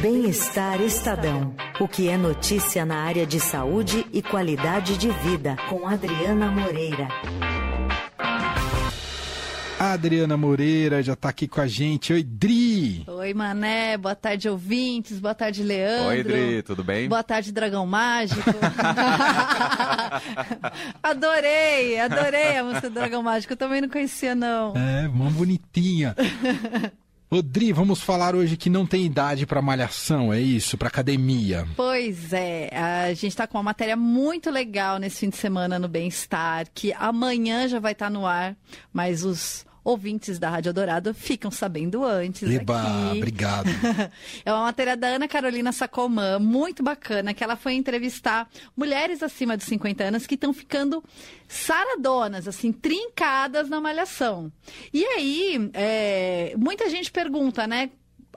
Bem-Estar Estadão. O que é notícia na área de saúde e qualidade de vida, com Adriana Moreira. A Adriana Moreira já está aqui com a gente. Oi, Dri! Oi, Mané. Boa tarde, ouvintes. Boa tarde, Leandro. Oi, Dri. Tudo bem? Boa tarde, Dragão Mágico. adorei, adorei a música do Dragão Mágico. Eu também não conhecia, não. É, uma bonitinha. Rodri, vamos falar hoje que não tem idade para malhação, é isso? Para academia. Pois é, a gente está com uma matéria muito legal nesse fim de semana no Bem-Estar, que amanhã já vai estar tá no ar, mas os ouvintes da Rádio Dourado ficam sabendo antes. Eba, aqui. obrigado. é uma matéria da Ana Carolina Sacomã, muito bacana, que ela foi entrevistar mulheres acima de 50 anos que estão ficando saradonas, assim, trincadas na malhação. E aí, é, muita gente pergunta, né?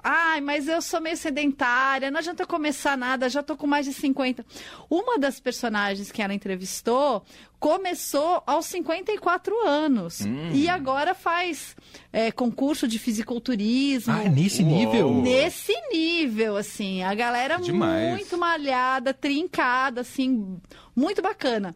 Ai, mas eu sou meio sedentária, não adianta começar nada, já tô com mais de 50. Uma das personagens que ela entrevistou começou aos 54 anos hum. e agora faz é, concurso de fisiculturismo. Ah, nesse Uou. nível? Nesse nível, assim, a galera Demais. muito malhada, trincada, assim, muito bacana.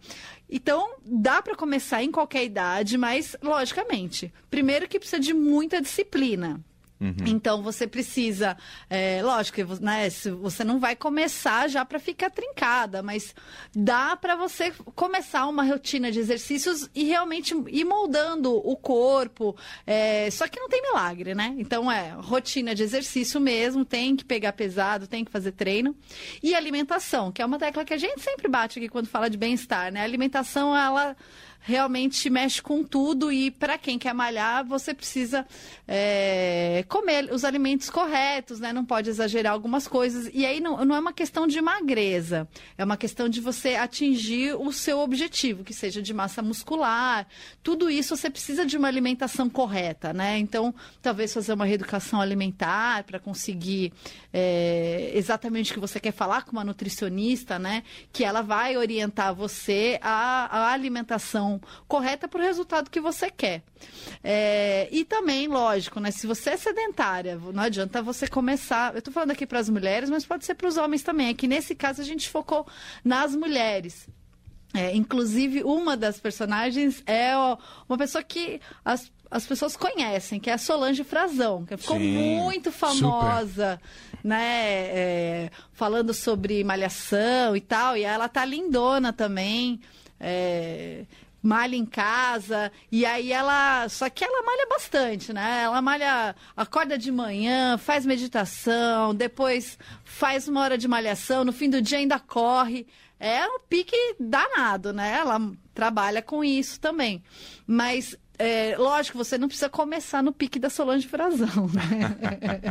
Então, dá para começar em qualquer idade, mas, logicamente, primeiro que precisa de muita disciplina. Uhum. Então você precisa, é, lógico, né, você não vai começar já para ficar trincada, mas dá para você começar uma rotina de exercícios e realmente ir moldando o corpo. É, só que não tem milagre, né? Então é rotina de exercício mesmo, tem que pegar pesado, tem que fazer treino. E alimentação, que é uma tecla que a gente sempre bate aqui quando fala de bem-estar, né? A alimentação, ela realmente mexe com tudo e para quem quer malhar, você precisa é, comer os alimentos corretos, né? Não pode exagerar algumas coisas. E aí não, não é uma questão de magreza, é uma questão de você atingir o seu objetivo, que seja de massa muscular. Tudo isso você precisa de uma alimentação correta, né? Então, talvez fazer uma reeducação alimentar para conseguir é, exatamente o que você quer falar com uma nutricionista, né? Que ela vai orientar você a, a alimentação correta para o resultado que você quer. É, e também, lógico, né, se você é sedentária, não adianta você começar. Eu estou falando aqui para as mulheres, mas pode ser para os homens também. É que nesse caso a gente focou nas mulheres. É, inclusive, uma das personagens é uma pessoa que as, as pessoas conhecem, que é a Solange Frazão, que ficou Sim, muito famosa, super. né? É, falando sobre malhação e tal. E ela tá lindona também. É, malha em casa, e aí ela. Só que ela malha bastante, né? Ela malha, acorda de manhã, faz meditação, depois faz uma hora de malhação, no fim do dia ainda corre. É um pique danado, né? Ela trabalha com isso também. Mas é, lógico, você não precisa começar no pique da Solange Frazão, né?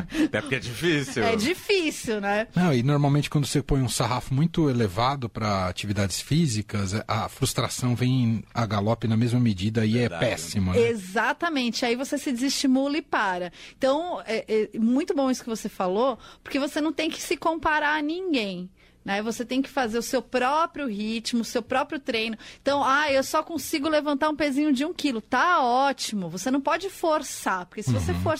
Até porque é difícil. É difícil, né? Não, e normalmente quando você põe um sarrafo muito elevado para atividades físicas, a frustração vem a galope na mesma medida e é péssima. Né? Exatamente. Aí você se desestimula e para. Então, é, é muito bom isso que você falou, porque você não tem que se comparar a ninguém. Né? Você tem que fazer o seu próprio ritmo, o seu próprio treino. Então, ah, eu só consigo levantar um pezinho de um quilo. Tá ótimo. Você não pode forçar, porque se uhum. você for,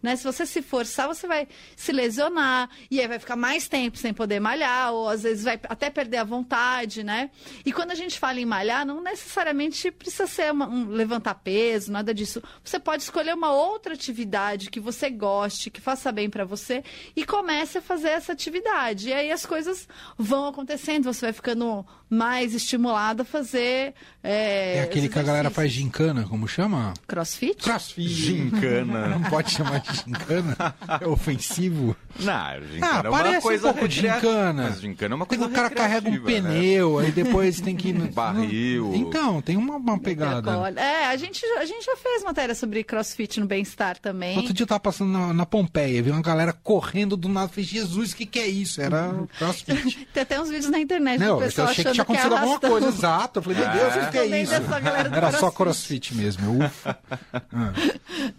né, se você se forçar, você vai se lesionar e aí vai ficar mais tempo sem poder malhar, ou às vezes vai até perder a vontade, né? E quando a gente fala em malhar, não necessariamente precisa ser uma, um levantar peso, nada disso. Você pode escolher uma outra atividade que você goste, que faça bem para você e comece a fazer essa atividade. E aí as coisas vão acontecendo, você vai ficando mais estimulado a fazer. É, é aquele que a galera faz gincana, como chama? Crossfit? Crossfit. Gincana. Não pode chamar de gincana? É ofensivo? Não, gincana ah, é uma coisa um pouco de gincana. Mas gincana é uma coisa O cara carrega um né? pneu, né? aí depois tem que... um barril. Então, tem uma, uma pegada. É, a gente, a gente já fez matéria sobre crossfit no Bem-Estar também. Outro dia eu tava passando na, na Pompeia, vi uma galera correndo do nada, falei, Jesus, o que que é isso? Era crossfit. Tem até uns vídeos na internet não, do pessoal achando que tinha acontecido que alguma coisa, exato. Eu falei, meu Deus, o que é isso? Era só crossfit mesmo, ufa.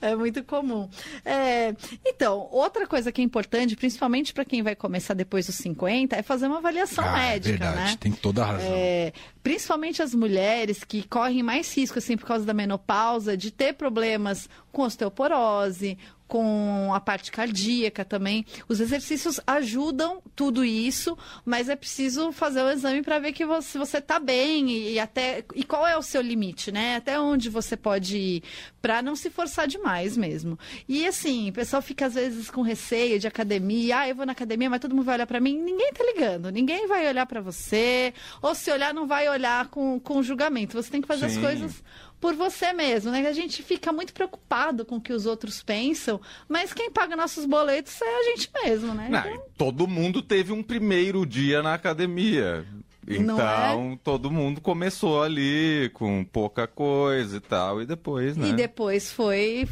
É muito comum. É, então, outra coisa que é importante, principalmente para quem vai começar depois dos 50, é fazer uma avaliação ah, é médica, verdade, né? Tem toda a razão. É, principalmente as mulheres que correm mais risco, assim, por causa da menopausa, de ter problemas com osteoporose, com a parte cardíaca também. Os exercícios ajudam tudo isso, mas é preciso fazer o exame para ver que você, você está bem e, e, até e qual é o seu limite, né? Até onde você pode ir para não se forçar demais mesmo. E assim, o pessoal fica às vezes com receio de academia, ah, eu vou na academia, mas todo mundo vai olhar para mim. Ninguém tá ligando, ninguém vai olhar para você, ou se olhar não vai olhar com, com julgamento. Você tem que fazer Sim. as coisas por você mesmo, né? A gente fica muito preocupado com o que os outros pensam, mas quem paga nossos boletos é a gente mesmo, né? Não, então... Todo mundo teve um primeiro dia na academia. É? Então, é? todo mundo começou ali com pouca coisa e tal, e depois, né? E depois foi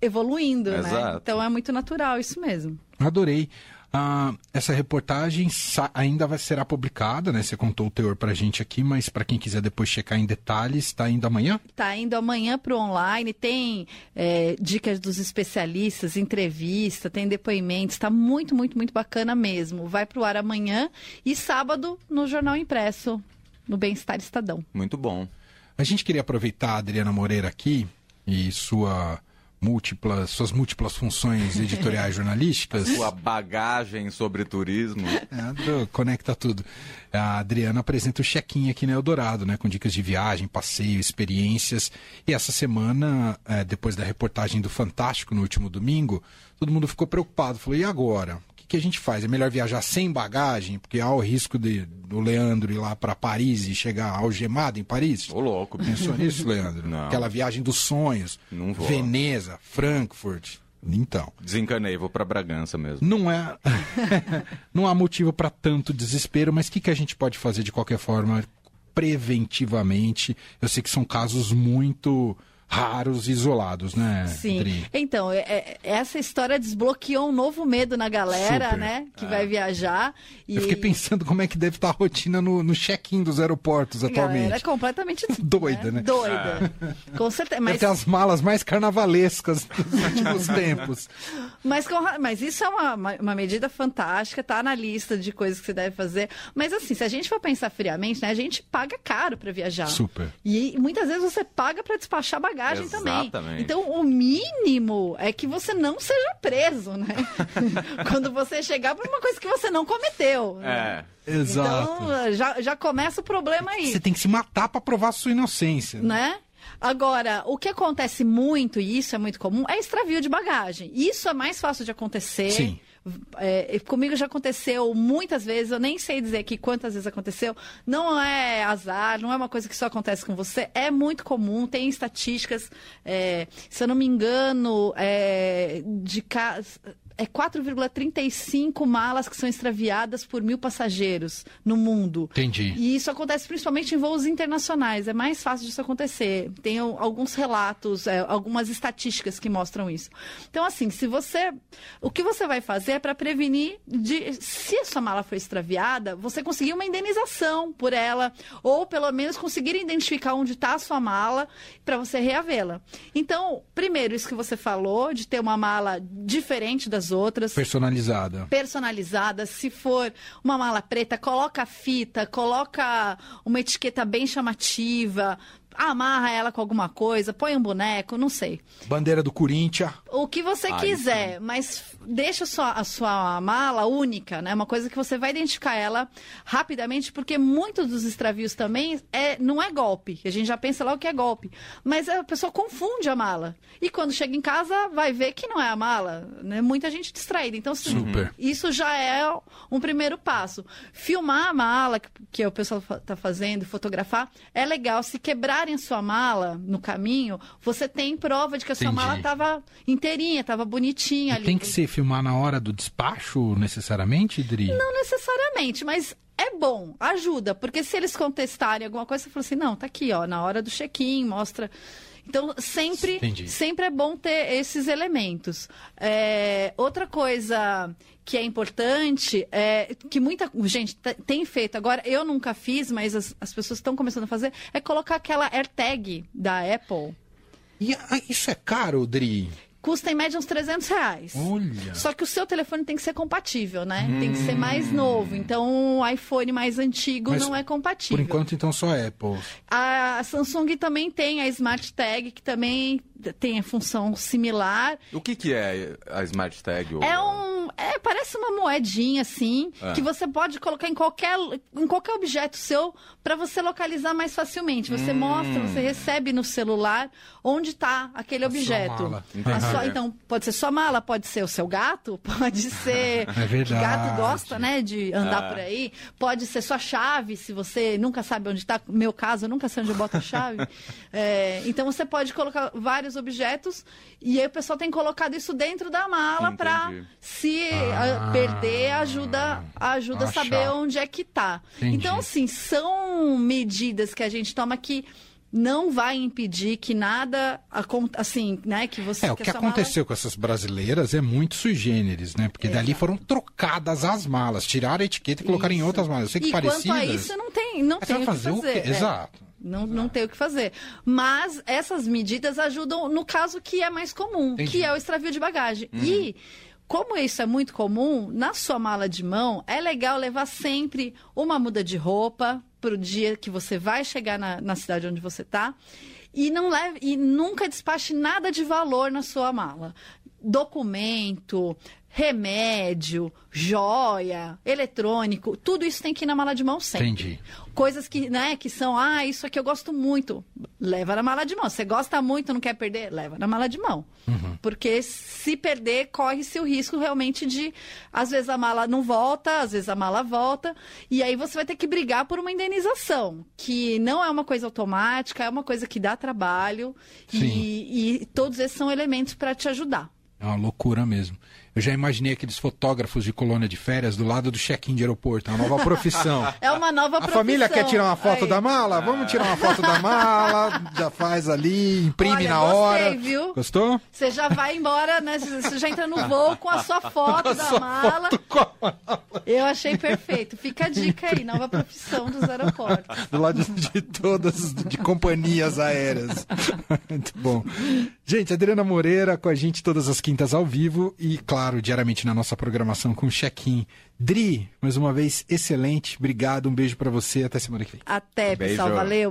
evoluindo, né? Exato. né? Então é muito natural isso mesmo. Adorei. Ah, essa reportagem ainda vai será publicada, né? Você contou o teor para a gente aqui, mas para quem quiser depois checar em detalhes, está indo amanhã? Está indo amanhã para o online, tem é, dicas dos especialistas, entrevista, tem depoimentos, está muito, muito, muito bacana mesmo. Vai para o ar amanhã e sábado no Jornal Impresso, no Bem-Estar Estadão. Muito bom. A gente queria aproveitar a Adriana Moreira aqui e sua múltiplas, suas múltiplas funções editoriais jornalísticas. Sua bagagem sobre turismo. É, conecta tudo. A Adriana apresenta o check-in aqui na Eldorado, né, com dicas de viagem, passeio, experiências. E essa semana, é, depois da reportagem do Fantástico no último domingo, todo mundo ficou preocupado. Falou, e agora? Que a gente faz? É melhor viajar sem bagagem, porque há o risco de, do Leandro ir lá para Paris e chegar algemado em Paris? Ô, louco. Pensou nisso, Leandro? Não. Aquela viagem dos sonhos. Não vou. Veneza, Frankfurt. Então. Desencanei, vou para Bragança mesmo. Não é. não há motivo para tanto desespero, mas o que, que a gente pode fazer de qualquer forma preventivamente? Eu sei que são casos muito raros, isolados, né? Sim. Dri? Então, é, é, essa história desbloqueou um novo medo na galera, Super. né? Que é. vai viajar. E... Eu fiquei pensando como é que deve estar a rotina no, no check-in dos aeroportos atualmente. É completamente doida, né? né? Doida. É. Com certeza. Mas... Ter as malas mais carnavalescas dos últimos tempos. Mas, com... mas isso é uma, uma medida fantástica, tá na lista de coisas que você deve fazer. Mas assim, se a gente for pensar friamente, né? A gente paga caro para viajar. Super. E muitas vezes você paga para despachar bagagem bagagem Exatamente. também. Então, o mínimo é que você não seja preso, né? Quando você chegar por uma coisa que você não cometeu. É. Exato. Então, já, já começa o problema aí. Você tem que se matar para provar sua inocência. Né? Agora, o que acontece muito, e isso é muito comum, é extravio de bagagem. Isso é mais fácil de acontecer. Sim. É, comigo já aconteceu muitas vezes, eu nem sei dizer aqui quantas vezes aconteceu. Não é azar, não é uma coisa que só acontece com você, é muito comum, tem estatísticas, é, se eu não me engano, é, de casos é 4,35 malas que são extraviadas por mil passageiros no mundo. Entendi. E isso acontece principalmente em voos internacionais. É mais fácil disso acontecer. Tem alguns relatos, é, algumas estatísticas que mostram isso. Então, assim, se você. O que você vai fazer é para prevenir de. Se a sua mala foi extraviada, você conseguir uma indenização por ela. Ou pelo menos conseguir identificar onde está a sua mala para você reavê-la. Então, primeiro, isso que você falou, de ter uma mala diferente das as outras. Personalizada. Personalizada. Se for uma mala preta, coloca fita, coloca uma etiqueta bem chamativa amarra ela com alguma coisa, põe um boneco, não sei. Bandeira do Corinthians. O que você quiser, mas deixa a sua, a sua mala única, né? Uma coisa que você vai identificar ela rapidamente, porque muitos dos extravios também é, não é golpe. A gente já pensa lá o que é golpe. Mas a pessoa confunde a mala. E quando chega em casa, vai ver que não é a mala. Né? Muita gente distraída. Então, assim, Super. isso já é um primeiro passo. Filmar a mala, que, que o pessoal está fazendo, fotografar, é legal. Se quebrar a sua mala no caminho, você tem prova de que a sua mala estava inteirinha, estava bonitinha e ali. Tem que ser filmar na hora do despacho, necessariamente, Dri? Não necessariamente, mas bom, ajuda, porque se eles contestarem alguma coisa, você fala assim, não, tá aqui, ó, na hora do check-in, mostra. Então, sempre, sempre é bom ter esses elementos. É, outra coisa que é importante, é, que muita gente tem feito, agora eu nunca fiz, mas as, as pessoas estão começando a fazer, é colocar aquela AirTag da Apple. E ah, isso é caro, Dri? Custa em média uns 300 reais. Olha. Só que o seu telefone tem que ser compatível, né? Hum. Tem que ser mais novo. Então, o iPhone mais antigo Mas, não é compatível. Por enquanto, então, só Apple. A Samsung também tem a Smart Tag, que também tem a função similar. O que, que é a Smart Tag? Ou... É um. É, parece uma moedinha assim, é. que você pode colocar em qualquer, em qualquer objeto seu para você localizar mais facilmente. Você hum. mostra, você recebe no celular onde está aquele a objeto. Sua mala. Sua, então, pode ser sua mala, pode ser o seu gato, pode ser. É verdade. Que gato gosta, né, de andar é. por aí. Pode ser sua chave, se você nunca sabe onde está. No meu caso, eu nunca sei onde eu boto a chave. É, então, você pode colocar vários objetos e aí o pessoal tem colocado isso dentro da mala para se ah, perder ajuda ajuda a saber onde é que tá. Entendi. Então assim, são medidas que a gente toma que não vai impedir que nada assim, né, que você É, o que aconteceu mala... com essas brasileiras é muito sui generis, né? Porque dali foram trocadas as malas, tiraram a etiqueta e colocaram em outras malas. Eu sei que e parecidas. quanto a isso não tem, não tem o que fazer. O É. Exato. Não, não tem o que fazer. Mas essas medidas ajudam no caso que é mais comum, Entendi. que é o extravio de bagagem. Uhum. E como isso é muito comum, na sua mala de mão é legal levar sempre uma muda de roupa para o dia que você vai chegar na, na cidade onde você está. E, não leve, e nunca despache nada de valor na sua mala. Documento, remédio, joia, eletrônico, tudo isso tem que ir na mala de mão sempre. Entendi. Coisas que, né, que são, ah, isso aqui eu gosto muito, leva na mala de mão. Você gosta muito, não quer perder, leva na mala de mão. Uhum. Porque se perder, corre-se o risco realmente de, às vezes a mala não volta, às vezes a mala volta, e aí você vai ter que brigar por uma indenização, que não é uma coisa automática, é uma coisa que dá trabalho, e, e todos esses são elementos para te ajudar. É uma loucura mesmo. Eu já imaginei aqueles fotógrafos de colônia de férias do lado do check-in de aeroporto. É uma nova profissão. é uma nova profissão. A família quer tirar uma foto Aí. da mala? Vamos tirar uma foto da mala, já faz ali, imprime Olha, na gostei, hora. Viu? Gostou? Você já vai embora, né? Você já entra no voo com a sua foto da sua mala. Foto Eu achei perfeito. Fica a dica aí, nova profissão dos aeroportos. Do lado de todas, de companhias aéreas. Muito bom. Gente, Adriana Moreira com a gente todas as quintas ao vivo e, claro, diariamente na nossa programação com check-in. Dri, mais uma vez, excelente. Obrigado, um beijo para você. Até semana que vem. Até, pessoal. Valeu.